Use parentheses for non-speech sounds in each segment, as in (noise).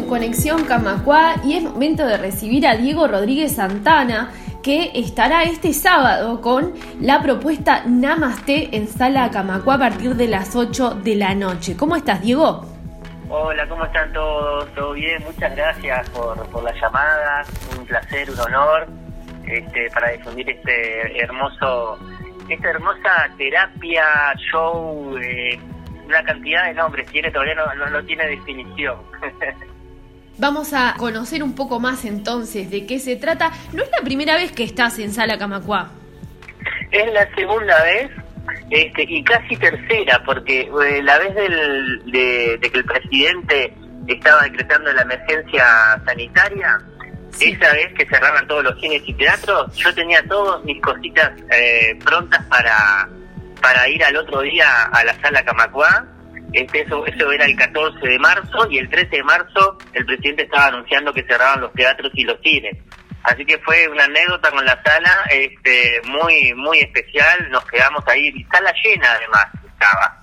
en Conexión Camacua y es momento de recibir a Diego Rodríguez Santana, que estará este sábado con la propuesta Namaste en Sala Camacua a partir de las 8 de la noche. ¿Cómo estás, Diego? Hola, ¿cómo están todos? ¿Todo bien? Muchas gracias por, la llamada. Un placer, un honor este, para difundir este hermoso, esta hermosa terapia, show, eh, una cantidad de nombres tiene, todavía no, no, tiene definición. (laughs) Vamos a conocer un poco más entonces de qué se trata. No es la primera vez que estás en Sala Camacuá. Es la segunda vez este, y casi tercera, porque eh, la vez del, de, que el presidente estaba decretando la emergencia sanitaria, esa vez que cerraban todos los cines y teatros, yo tenía todas mis cositas eh, prontas para para ir al otro día a la sala Camacuá. Este, eso, eso era el 14 de marzo y el 13 de marzo el presidente estaba anunciando que cerraban los teatros y los cines. Así que fue una anécdota con la sala este, muy muy especial. Nos quedamos ahí, sala llena además estaba.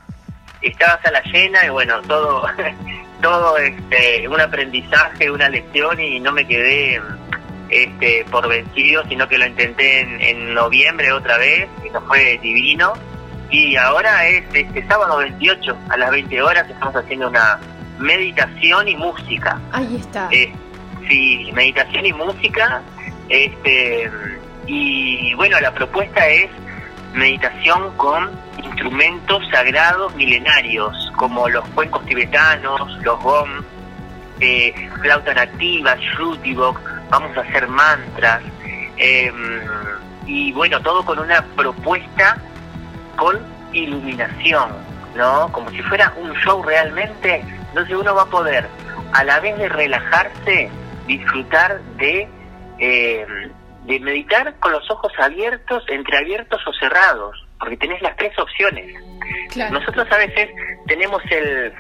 Estaba sala llena y bueno, todo (laughs) todo este, un aprendizaje, una lección y no me quedé este, por vencido, sino que lo intenté en, en noviembre otra vez y eso fue divino y ahora es este sábado 28 a las 20 horas estamos haciendo una meditación y música. Ahí está. Eh, sí, meditación y música. Este y bueno, la propuesta es meditación con instrumentos sagrados milenarios como los cuencos tibetanos, los gom, eh, flauta nativa, box vamos a hacer mantras em, y bueno, todo con una propuesta con iluminación, ¿no? Como si fuera un show realmente, entonces uno va a poder, a la vez de relajarse, disfrutar de, eh, de meditar con los ojos abiertos, entreabiertos o cerrados, porque tenés las tres opciones. Nosotros a veces tenemos el,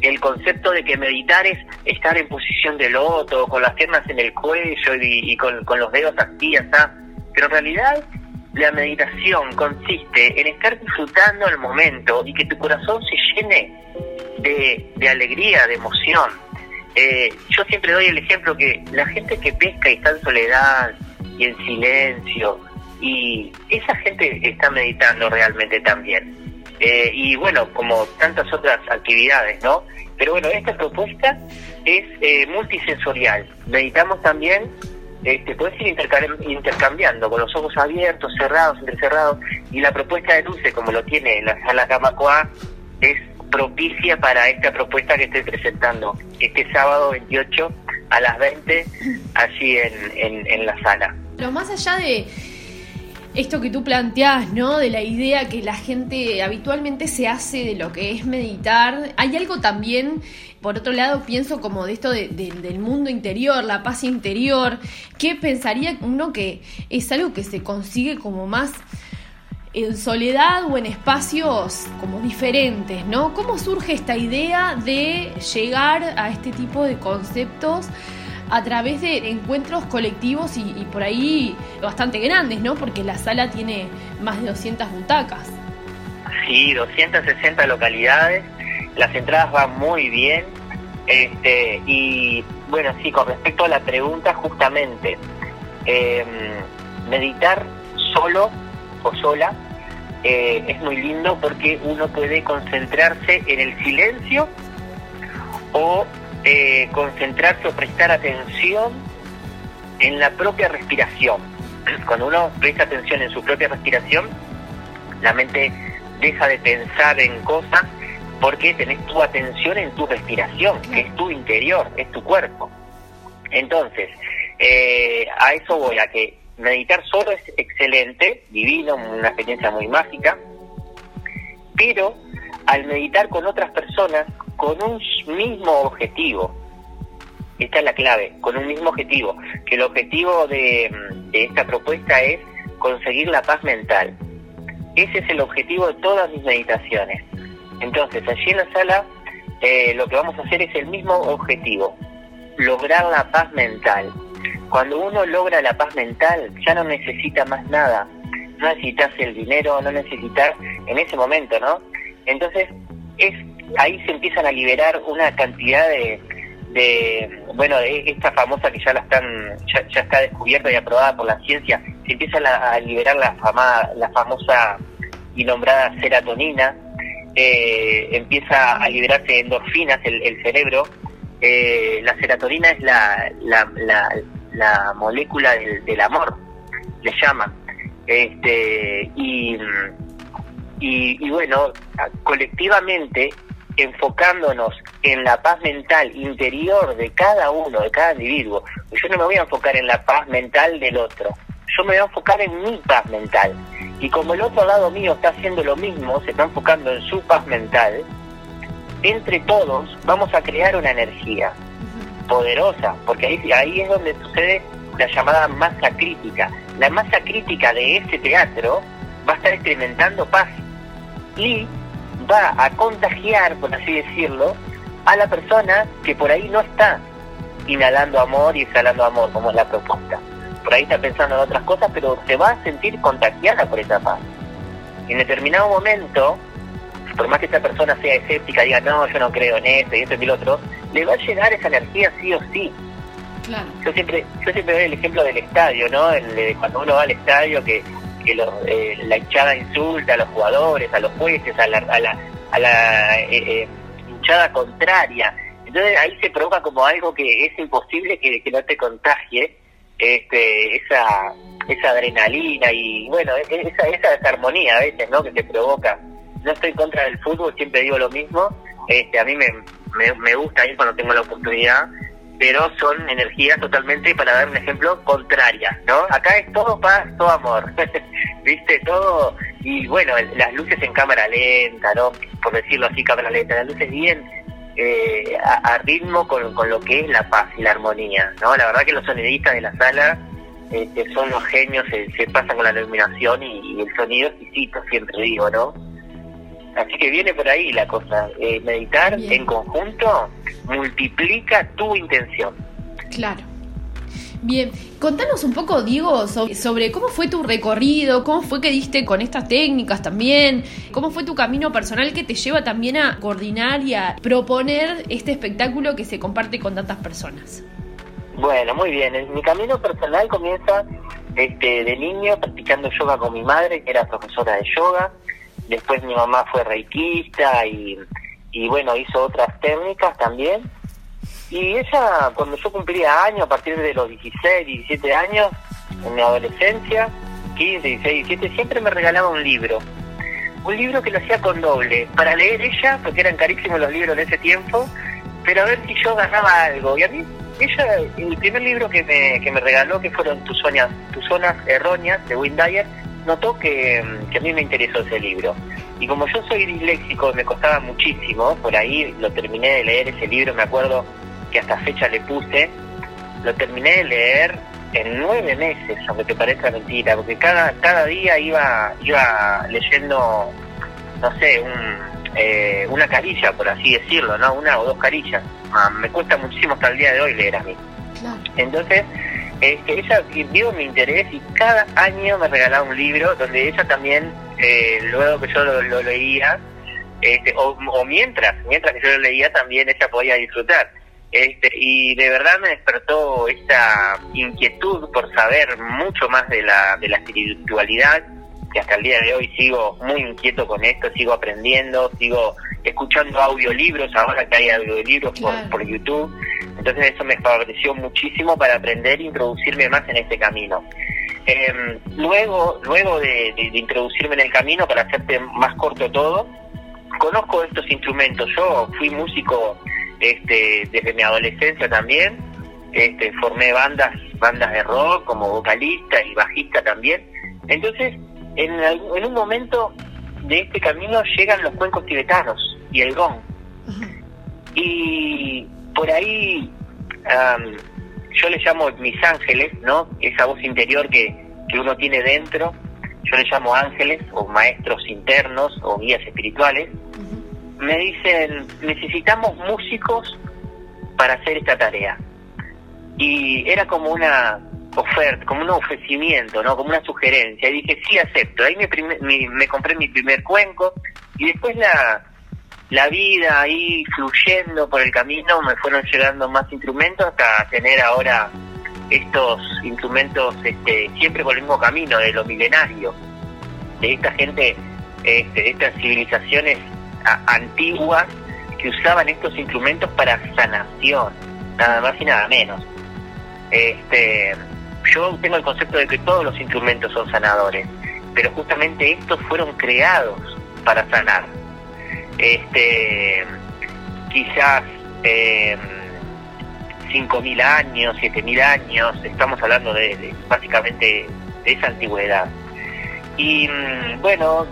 el concepto de que meditar es estar en posición de loto, con las piernas en el cuello y, con, con, los dedos así, ¿está? pero en realidad la meditación consiste en estar disfrutando el momento y que tu corazón se llene de, alegría, de emoción. Eh, yo siempre doy el ejemplo que la gente que pesca y está en soledad y en silencio, y esa gente está meditando realmente también. Eh, y bueno, como tantas otras actividades, ¿no? Pero bueno, esta propuesta es eh, multisensorial. Meditamos también este, puedes ir intercambiando con los ojos abiertos, cerrados, entrecerrados, y la propuesta de Luce, como lo tiene la sala Camacoa, es propicia para esta propuesta que estoy presentando este sábado 28 a las 20, allí en, en la sala. Pero más allá de esto que tú planteás, ¿no? De la idea que la gente habitualmente se hace de lo que es meditar, hay algo también por otro lado, pienso como de esto del mundo interior, la paz interior, que pensaría uno que es algo que se consigue como más en soledad o en espacios como diferentes, ¿no? ¿Cómo surge esta idea de llegar a este tipo de conceptos a través de encuentros colectivos y, y por ahí bastante grandes, ¿no? Porque la sala tiene más de 200 butacas. Sí, 260 localidades las entradas van muy bien. Este, y bueno, sí, con respecto a la pregunta, justamente, em, meditar solo o sola eh, es muy lindo porque uno puede concentrarse en el silencio o eh, concentrarse o prestar atención en la propia respiración. (clears throat) Cuando uno presta atención en su propia respiración, la mente deja de pensar en cosas porque tenés tu atención en tu respiración, que es tu interior, es tu cuerpo. Entonces, eh, a eso voy, a que meditar solo es excelente, divino, una experiencia muy mágica, pero al meditar con otras personas, con un mismo objetivo, esta es la clave, con un mismo objetivo, que el objetivo de esta propuesta es conseguir la paz mental. Ese es el objetivo de todas mis meditaciones entonces, allí en la sala eh, lo que vamos a hacer es el mismo objetivo, lograr la paz mental. Cuando uno logra la paz mental, ya no necesita más nada. No necesitas el dinero, no necesitas en ese momento, ¿no? Entonces, es ahí se empiezan a liberar una cantidad de, de, bueno, esta famosa que ya la están, ya, está descubierta y aprobada por la ciencia, se empieza a liberar la, fama, la famosa y nombrada serotonina, eh, empieza a liberarse endorfinas el, el cerebro. Eh, la serotonina es la, la, molécula del, amor, le llaman. Este, y, y, y bueno, colectivamente enfocándonos en la paz mental interior de cada uno, de cada individuo. Yo no me voy a enfocar en la paz mental del otro, yo me voy a enfocar en mi paz mental. Y como el otro lado mío está haciendo lo mismo, se está enfocando en su paz mental, entre todos vamos a crear una energía poderosa, porque ahí, ahí es donde sucede la llamada masa crítica. La masa crítica de ese teatro va a estar experimentando paz y va a contagiar, por así decirlo, a la persona que por ahí no está inhalando amor y exhalando amor, como es la propuesta. Por ahí está pensando en otras cosas, pero se va a sentir contagiada por esa paz. En determinado momento, por más que esa persona sea escéptica, diga, no, yo no creo en esto y esto y lo otro, le va a llegar esa energía sí o sí. Claro. Yo siempre yo siempre doy el ejemplo del estadio, ¿no? El, cuando uno va al estadio que que eh, la hinchada insulta a los jugadores, a los jueces, a la, a la, a la eh, eh, hinchada contraria. Entonces ahí se provoca como algo que es imposible que, no te contagie este, esa, esa adrenalina y bueno, e, esa, esa desarmonía a veces ¿no? que se provoca. No estoy contra del fútbol, siempre digo lo mismo. Este, a mí me, me, me gusta ir cuando tengo la oportunidad pero son energías totalmente, para dar un ejemplo, contrarias, ¿no? Acá es todo paz, todo amor, (laughs) ¿viste? Todo, y bueno, las luces en cámara lenta, ¿no? Por decirlo así, cámara lenta, las luces bien eh, a, ritmo con, con, lo que es la paz y la armonía, ¿no? La verdad que los sonidistas de la sala este, son los genios, se, se, pasan con la iluminación y, el sonido exquisito, siempre digo, ¿no? Así que viene por ahí la cosa, eh, meditar en conjunto multiplica tu intención. Claro. Bien, contanos un poco, Diego, sobre, cómo fue tu recorrido, cómo fue que diste con estas técnicas también, cómo fue tu camino personal que te lleva también a coordinar y a proponer este espectáculo que se comparte con tantas personas. Bueno, muy bien. Mi camino personal comienza este, de niño practicando yoga con mi madre, que era profesora de yoga. Después mi mamá fue reikista y y bueno, hizo otras técnicas también. Y ella, cuando yo cumplía años, a partir de los 16, 17 años, en mi adolescencia, 15, 16, 17, siempre me regalaba un libro. Un libro que lo hacía con doble, para leer ella, porque eran carísimos los libros en ese tiempo, pero a ver si yo ganaba algo. Y a mí, ella, el primer libro que me, que me regaló, que fueron Tus, zonas, tus zonas erróneas, de Wayne Dyer, notó que, que a mí me interesó ese libro. Y como yo soy disléxico, me costaba muchísimo, por ahí lo terminé de leer ese libro, me acuerdo que hasta fecha le puse, lo terminé de leer en nueve meses, aunque te parezca mentira, porque cada, cada día iba, iba leyendo, no sé, un, eh, una carilla, por así decirlo, ¿no? Una o dos carillas. Ah, me cuesta muchísimo hasta el día de hoy leer a mí. Entonces, este, ella vio mi interés y cada año me regalaba un libro donde ella también eh, luego que yo lo, leía, este, o, mientras, mientras que yo lo leía también ella podía disfrutar. Este, y de verdad me despertó esta inquietud por saber mucho más de la, de la espiritualidad, que hasta el día de hoy sigo muy inquieto con esto, sigo aprendiendo, sigo escuchando audiolibros, ahora que hay audiolibros por, por YouTube, entonces eso me favoreció muchísimo para aprender e introducirme más en este camino. Eh, luego luego de, introducirme en el camino, para hacerte más corto todo, conozco estos instrumentos. Yo fui músico este, desde mi adolescencia también, este, formé bandas, bandas de rock como vocalista y bajista también. Entonces, en, en un momento de este camino llegan los cuencos tibetanos y el gong. Y por ahí yo le llamo mis ángeles, ¿no? Esa voz interior que, que uno tiene dentro, yo le llamo ángeles o maestros internos o guías espirituales, me dicen, necesitamos músicos para hacer esta tarea. Y era como una oferta, como un ofrecimiento, ¿no? Como una sugerencia. Y dije, sí, acepto. Ahí me, compré mi primer cuenco y después la, la vida ahí fluyendo por el camino me fueron llegando más instrumentos hasta tener ahora estos instrumentos este, siempre por el mismo camino de lo milenario, de esta gente, este, de estas civilizaciones antiguas que usaban estos instrumentos para sanación, nada más y nada menos. Este, yo tengo el concepto de que todos los instrumentos son sanadores, pero justamente estos fueron creados para sanar. Este, quizás eh, 5.000 años, 7.000 años, estamos hablando de, básicamente de esa antigüedad. Y mm, bueno,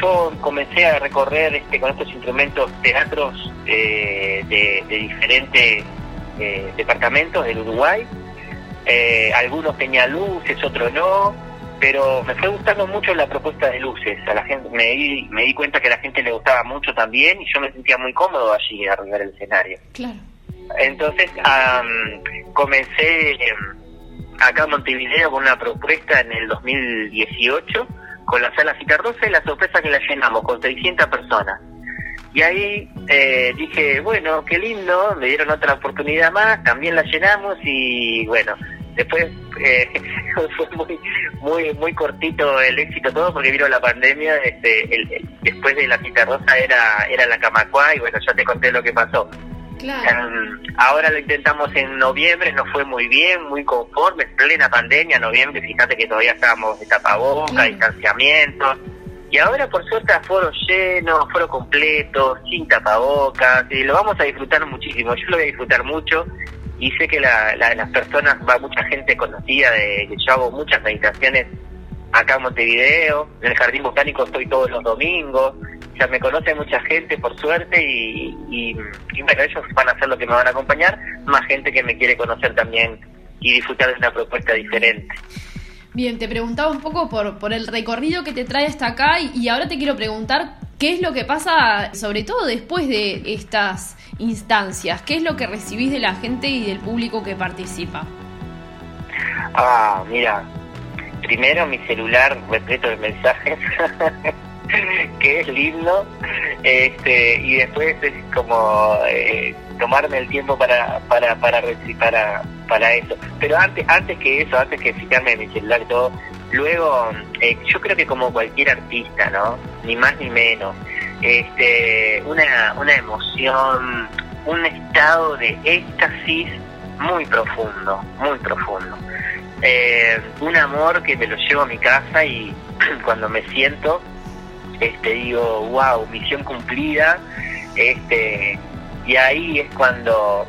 yo comencé a recorrer este, con estos instrumentos teatros eh, de, diferentes eh, departamentos del Uruguay. Eh, algunos tenían luces, otros no, pero me fue gustando mucho la propuesta de luces. A la gente me di, me di cuenta que a la gente le gustaba mucho también y yo me sentía muy cómodo allí arriba del escenario. Claro. Entonces comencé em, acá en Montevideo con una propuesta en el 2018 con la sala Citarrosa y la sorpresa que la llenamos con 600 personas. Y ahí eh, dije, bueno, qué lindo, me dieron otra oportunidad más, también la llenamos y bueno, después (laughs) eh, fue muy, muy muy cortito el éxito todo porque vino la pandemia, este, después de la Citarrosa era, era la Camacuá y bueno, ya te conté lo que pasó. Em, ahora lo intentamos en noviembre, nos fue muy bien, muy conforme, plena pandemia, noviembre, fíjate que todavía estábamos de tapaboca, distanciamiento. Y ahora por suerte foro lleno, foro completo, sin tapabocas, y lo vamos a disfrutar muchísimo, yo lo voy a disfrutar mucho y sé que la, las personas, va mucha gente conocida, de que yo hago muchas meditaciones acá en Montevideo, en el Jardín Botánico estoy todos los domingos, ya me conoce mucha gente por suerte y, y, bueno, ellos van a hacer lo que me van a acompañar, más gente que me quiere conocer también y disfrutar de una propuesta diferente. Bien, te preguntaba un poco por, por el recorrido que te trae hasta acá y, y ahora te quiero preguntar qué es lo que pasa, sobre todo después de estas instancias, qué es lo que recibís de la gente y del público que participa. Ah, mira, primero mi celular repleto de mensajes (laughs) (laughs) que es lindo, este, y después es como eh, tomarme el tiempo para, para, para, para, para eso. Pero antes, antes que eso, antes que fijarme en mi todo, luego, eh, yo creo que como cualquier artista, ¿no? Ni más ni menos, este, una, una emoción, un estado de éxtasis muy profundo, muy profundo. Eh, un amor que me lo llevo a mi casa y (clears throat) cuando me siento este digo, wow, misión cumplida, este y ahí es cuando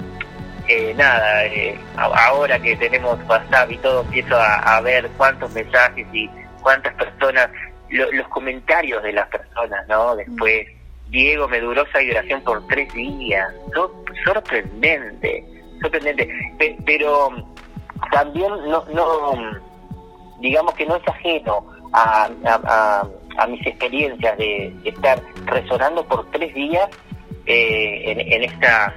eh, nada, eh, ahora que tenemos WhatsApp y todo, empiezo a, ver cuántos mensajes y cuántas personas, los comentarios de las personas, ¿no? Después, Diego me duró esa vibración por tres días, sorprendente, sorprendente, pero también no, no, digamos que no es ajeno a, a a mis experiencias de, estar resonando por tres días eh, en, estas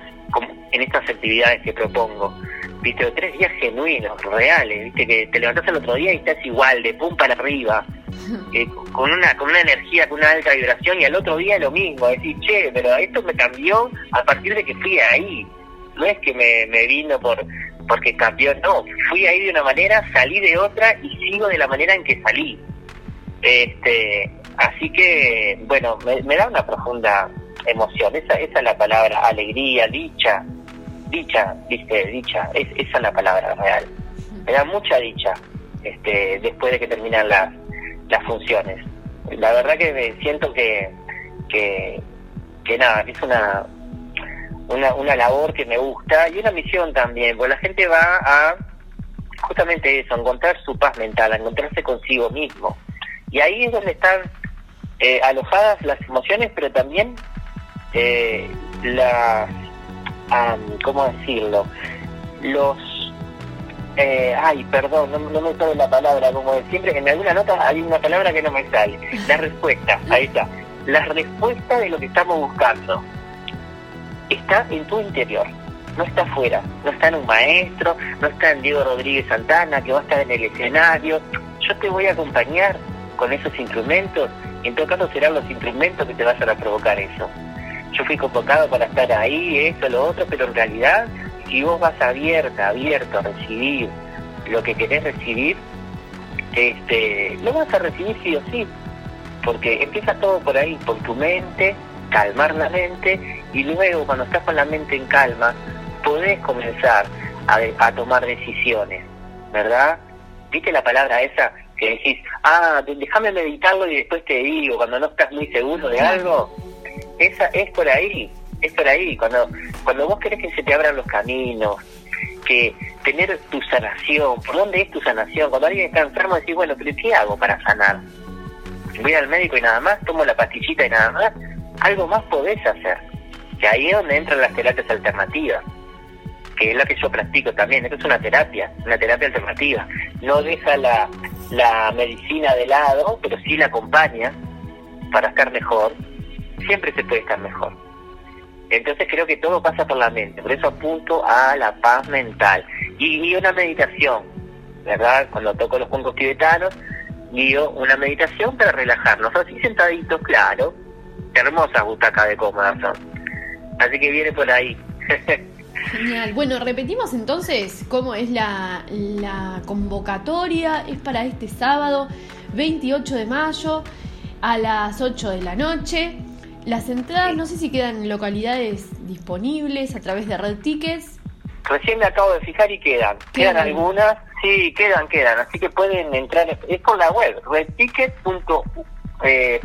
en estas actividades que propongo. Viste, tres días genuinos, reales, viste, que te levantás el otro día y estás igual, de pum para arriba, (laughs) eh, con una con una energía, con una alta vibración, y al otro día lo mismo, decir, che, pero esto me cambió a partir de que fui ahí. No es que me, me vino por porque cambió, no, fui ahí de una manera, salí de otra y sigo de la manera en que salí. Este, así que, bueno, me, da una profunda emoción. Esa, esa es la palabra, alegría, dicha. Dicha, viste, dicha. Es, esa es la palabra real. Me da mucha dicha este, después de que terminan las, las funciones. La verdad que me siento que, que, que nada, es una, una, una labor que me gusta y una misión también, porque la gente va a justamente eso, encontrar su paz mental, a encontrarse consigo mismo. Y ahí es donde están eh, alojadas las emociones, pero también eh, las, ¿cómo decirlo? Los, eh, ay, perdón, no, me sale la palabra, como siempre, en alguna nota hay una palabra que no me sale. La respuesta, ahí está. La respuesta de lo que estamos buscando está en tu interior, no está afuera, no está en un maestro, no está en Diego Rodríguez Santana, que va a estar en el escenario. Yo te voy a acompañar con esos instrumentos, en todo caso serán los instrumentos que te vayan a provocar eso. yo fui convocado para estar ahí, esto, lo otro, pero en realidad, si vos vas abierta, abierto a recibir lo que querés recibir, este, lo vas a recibir sí o sí, porque empieza todo por ahí, por tu mente, calmar la mente, y luego cuando estás con la mente en calma, podés comenzar a, a tomar decisiones, ¿verdad? ¿Viste la palabra esa que decís, ah, déjame meditarlo y después te digo, cuando no estás muy seguro de algo? Esa es por ahí, es por ahí, cuando, cuando vos querés que se te abran los caminos, que tener tu sanación, ¿por dónde es tu sanación? Cuando alguien está enfermo decís, bueno, pero ¿qué hago para sanar? Voy al médico y nada más, tomo la pastillita y nada más, algo más podés hacer. Que ahí es donde entran las terapias alternativas, que es la que yo practico también. Esto es una terapia, una terapia alternativa. No deja la, la medicina de lado, pero sí la acompaña para estar mejor. Siempre se puede estar mejor. Entonces creo que todo pasa por la mente, por eso apunto a la paz mental. Y, una meditación, ¿verdad? Cuando toco los juncos tibetanos, guío una meditación para relajarnos, así sentaditos, claro. Hermosas butacas de cómodas son. Así que viene por ahí. (laughs) Genial. Bueno, repetimos entonces cómo es la, la convocatoria. Es para este sábado 28 de mayo a las 8 de la noche. Las entradas no sé si quedan en localidades disponibles a través de Red Tickets. Recién me acabo de fijar y quedan. Quedan, algunas, sí, quedan, quedan. Así que pueden entrar, es por la web, redticket.uy. Eh,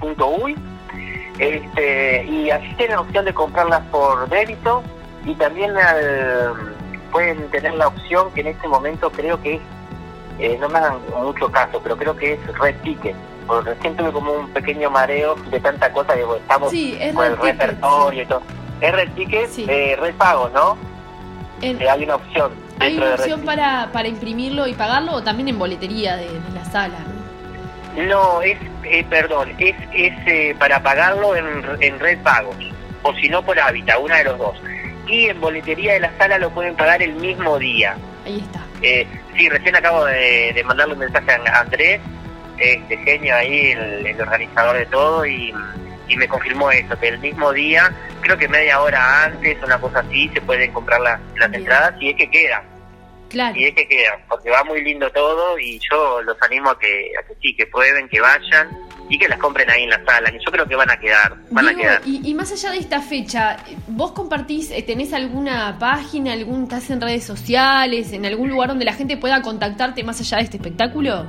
este, y así tienen opción de comprarlas por débito y también pueden tener la opción que en este momento creo que es, eh, no me hagan mucho caso, pero creo que es Red Ticket porque recién tuve como un pequeño mareo de tanta cosa, digo, estamos con el repertorio y todo. Es red ticket, eh, red pago, ¿no? Eh, hay una opción. ¿Hay una opción para, para imprimirlo y pagarlo o también en boletería de, la sala? No, es, eh, perdón, es, es eh, para pagarlo en, en red pagos, o si no por hábitat, una de los dos. Y en boletería de la sala lo pueden pagar el mismo día. Ahí está. Eh, sí, recién acabo de, de mandarle un mensaje a Andrés este genio ahí, el, organizador de todo, y, me confirmó eso, que el mismo día, creo que media hora antes, una cosa así, se pueden comprar las, las entradas y es que quedan. Claro. Y es que quedan, porque va muy lindo todo y yo los animo a que, a que sí, que prueben, que vayan y que las compren ahí en la sala, que yo creo que van a quedar. Van a quedar. Y, más allá de esta fecha, ¿vos compartís, eh, tenés alguna página, algún, estás en redes sociales, en algún lugar donde la gente pueda contactarte más allá de este espectáculo?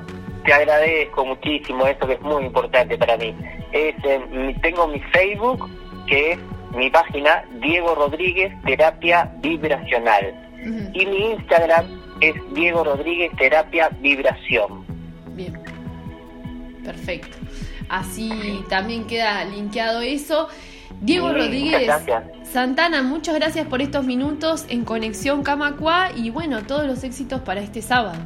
te agradezco muchísimo esto que es muy importante para mí. Es, tengo mi Facebook, que es mi página Diego Rodríguez Terapia Vibracional. Y mi Instagram es Diego Rodríguez Terapia Vibración. Bien. Perfecto. Así también queda linkeado eso. Diego Rodríguez Santana, muchas gracias por estos minutos en Conexión Camacua y bueno, todos los éxitos para este sábado.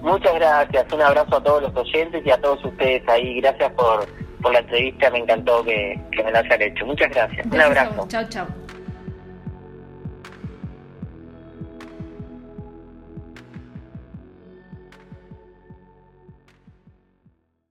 Muchas gracias, un abrazo a todos los oyentes y a todos ustedes ahí. Gracias por, por la entrevista, me encantó que, que me la hayan hecho. Muchas gracias, un abrazo. Chao, chao.